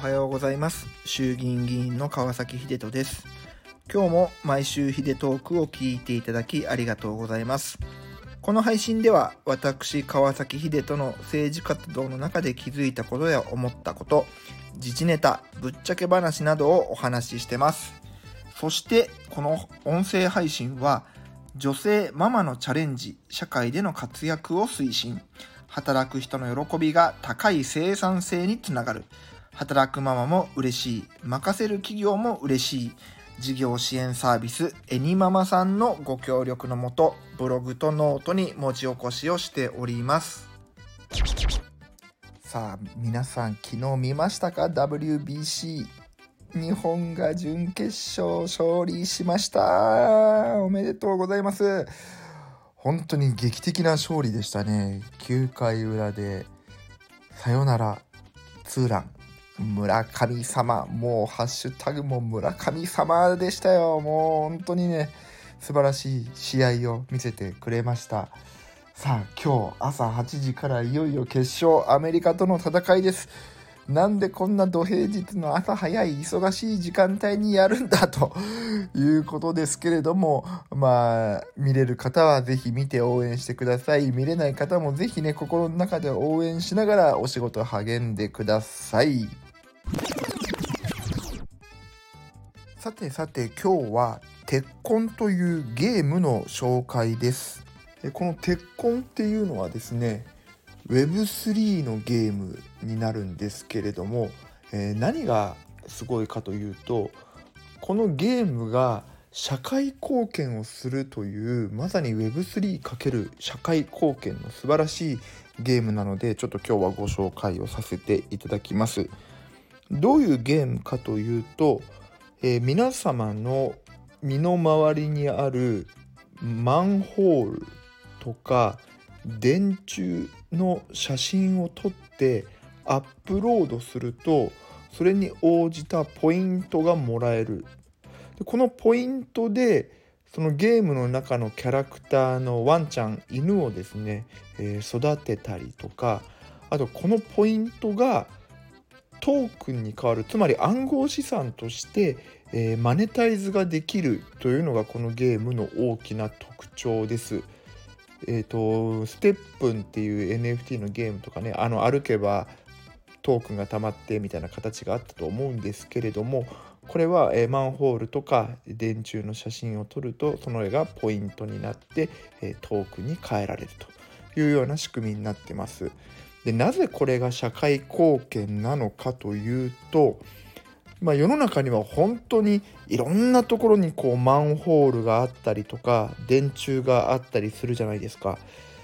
はようございます。衆議院議員の川崎秀人です。今日も毎週秀トークを聞いていただきありがとうございます。この配信では私川崎秀人の政治活動の中で気づいたことや思ったこと自治ネタぶっちゃけ話などをお話ししてます。そしてこの音声配信は女性ママのチャレンジ社会での活躍を推進。働く人の喜びが高い生産性につながる。働くママも嬉しい。任せる企業も嬉しい。事業支援サービスエニママさんのご協力のもとブログとノートに文字起こしをしております。さあ皆さん昨日見ましたか？WBC 日本が準決勝勝利しました。おめでとうございます。本当に劇的な勝利でしたね。9回裏でさよならツーラン。村神様もうハッシュタグも村神様でしたよもう本当にね素晴らしい試合を見せてくれましたさあ今日朝8時からいよいよ決勝アメリカとの戦いですなんでこんな土平日の朝早い忙しい時間帯にやるんだということですけれども、まあ、見れる方はぜひ見て応援してください。見れない方もぜひね、心の中で応援しながらお仕事励んでください。さてさて今日は鉄コンというゲームの紹介です。この鉄コンっていうのはですね、Web3 のゲームになるんですけれども、えー、何がすごいかというとこのゲームが社会貢献をするというまさに Web3× 社会貢献の素晴らしいゲームなのでちょっと今日はご紹介をさせていただきます。どういうゲームかというと、えー、皆様の身の回りにあるマンホールとか電柱の写真を撮ってアップロードするとそれに応じたポイントがもらえる。でこのポイントでそのゲームの中のキャラクターのワンちゃん犬をですね、えー、育てたりとかあとこのポイントがトークンに変わるつまり暗号資産として、えー、マネタイズができるというのがこのゲームの大きな特徴です。えーと、ステップンっていう NFT のゲームとかねあの歩けばトークンが溜まってみたいな形があったと思うんですけれどもこれは、えー、マンホールとか電柱の写真を撮るとその絵がポイントになって、えー、トークンに変えられるというような仕組みになってます。でなぜこれが社会貢献なのかというとまあ、世の中には本当にいろんなところにこうマンホールがあったりとか電柱があったりするじゃないですか。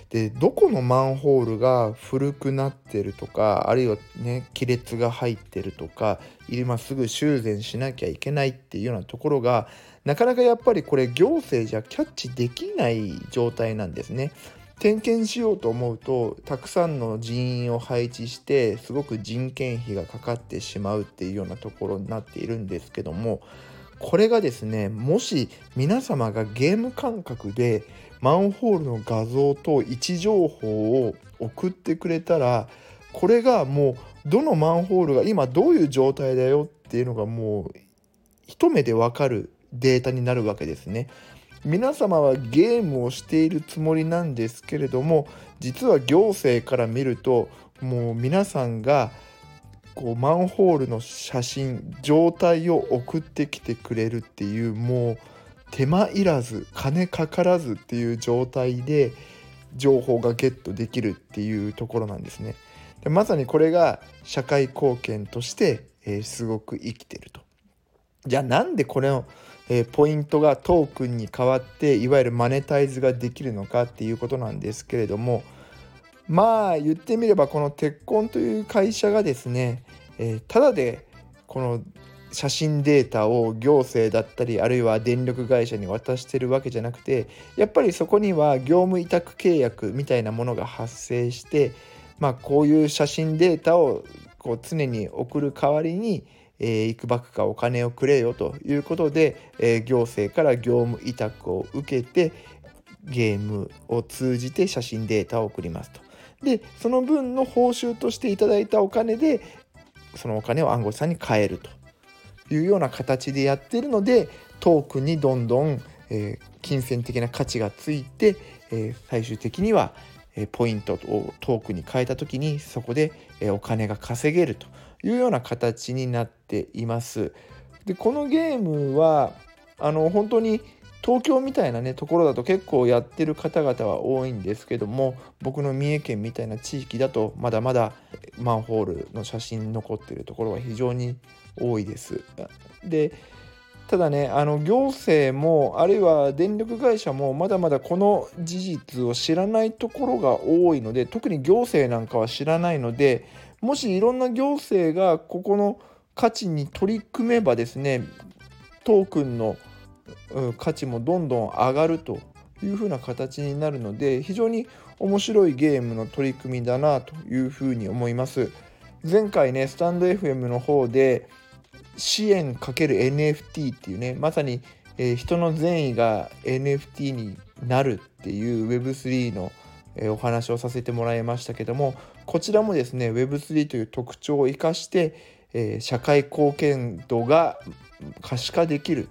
でどこのマンホールが古くなってるとかあるいはね亀裂が入ってるとか今すぐ修繕しなきゃいけないっていうようなところがなかなかやっぱりこれ行政じゃキャッチできない状態なんですね。点検しようと思うとたくさんの人員を配置してすごく人件費がかかってしまうっていうようなところになっているんですけどもこれがですねもし皆様がゲーム感覚でマンホールの画像と位置情報を送ってくれたらこれがもうどのマンホールが今どういう状態だよっていうのがもう一目でわかるデータになるわけですね。皆様はゲームをしているつもりなんですけれども実は行政から見るともう皆さんがこうマンホールの写真状態を送ってきてくれるっていうもう手間いらず金かからずっていう状態で情報がゲットできるっていうところなんですね。でまさにこれが社会貢献として、えー、すごく生きてると。じゃあなんでこれをえー、ポイントがトークンに変わっていわゆるマネタイズができるのかっていうことなんですけれどもまあ言ってみればこの鉄コという会社がですね、えー、ただでこの写真データを行政だったりあるいは電力会社に渡してるわけじゃなくてやっぱりそこには業務委託契約みたいなものが発生してまあこういう写真データをこう常に送る代わりにえ、いくばくかお金をくれよということで、え、行政から業務委託を受けてゲームを通じて写真データを送りますと。でその分の報酬としていただいたお金でそのお金を暗号資産に変えるというような形でやってるのでトークにどんどん、え、金銭的な価値がついて、え、最終的には、ポイントをトークに変えた時にそこで、えお金が稼げるというような形になっています。でこのゲームはあの本当に東京みたいなねところだと結構やってる方々は多いんですけども僕の三重県みたいな地域だとまだまだマンホールの写真残ってるところは非常に多いです。でただねあの行政もあるいは電力会社もまだまだこの事実を知らないところが多いので特に行政なんかは知らないのでもしいろんな行政がここの価値に取り組めばですねトークンの価値もどんどん上がるというふうな形になるので非常に面白いゲームの取り組みだなというふうに思います。前回ねスタンド FM の方で支援 ×NFT っていうねまさに、えー、人の善意が NFT になるっていう Web3 の、えー、お話をさせてもらいましたけどもこちらもですね Web3 という特徴を生かして、えー、社会貢献度が可視化できる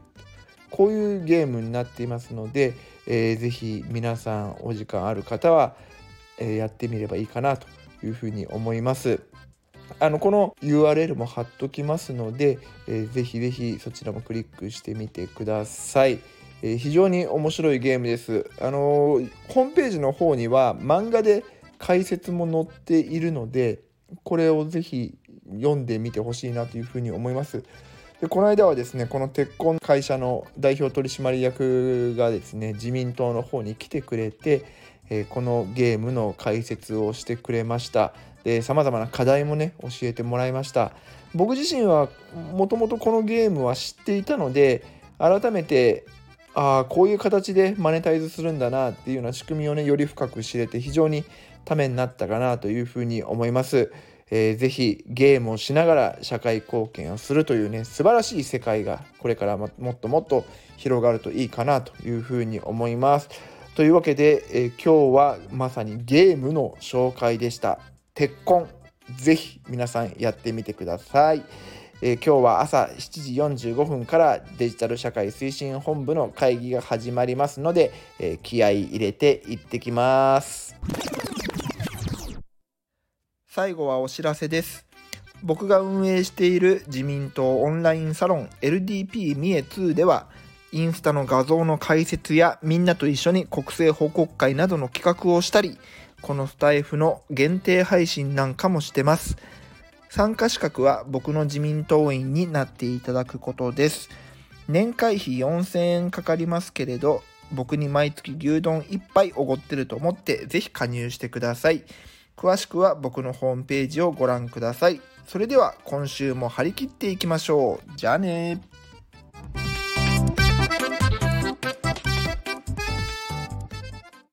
こういうゲームになっていますので、えー、ぜひ皆さんお時間ある方は、え、やってみればいいかなというふうに思います。あのこの URL も貼っときますので、えー、ぜひぜひそちらもクリックしてみてください。えー、非常に面白いゲームです。あのー、ホームページの方には漫画で解説も載っているので、これをぜひ読んでみてほしいなというふうに思います。でこの間はですねこの鉄鋼会社の代表取締役がですね自民党の方に来てくれて、えー、このゲームの解説をしてくれましたで様々な課題もね教えてもらいました僕自身はもともとこのゲームは知っていたので改めてああこういう形でマネタイズするんだなっていうような仕組みをねより深く知れて非常にためになったかなというふうに思います。えー、ぜひゲームをしながら社会貢献をするというね素晴らしい世界がこれからもっともっと広がるといいかなというふうに思います。というわけで、えー、今日はまさにゲームの紹介でした。鉄痕ぜひ皆さんやってみてください。えー、今日は朝7時45分からデジタル社会推進本部の会議が始まりますので、えー、気合い入れて行ってきます。最後はお知らせです。僕が運営している自民党オンラインサロン LDP 三重2では、インスタの画像の解説やみんなと一緒に国政報告会などの企画をしたり、このスタイフの限定配信なんかもしてます。参加資格は僕の自民党員になっていただくことです。年会費4000円かかりますけれど、僕に毎月牛丼1杯おごってると思ってぜひ加入してください。詳しくは僕のホームページをご覧ください。それでは今週も張り切っていきましょう。じゃあね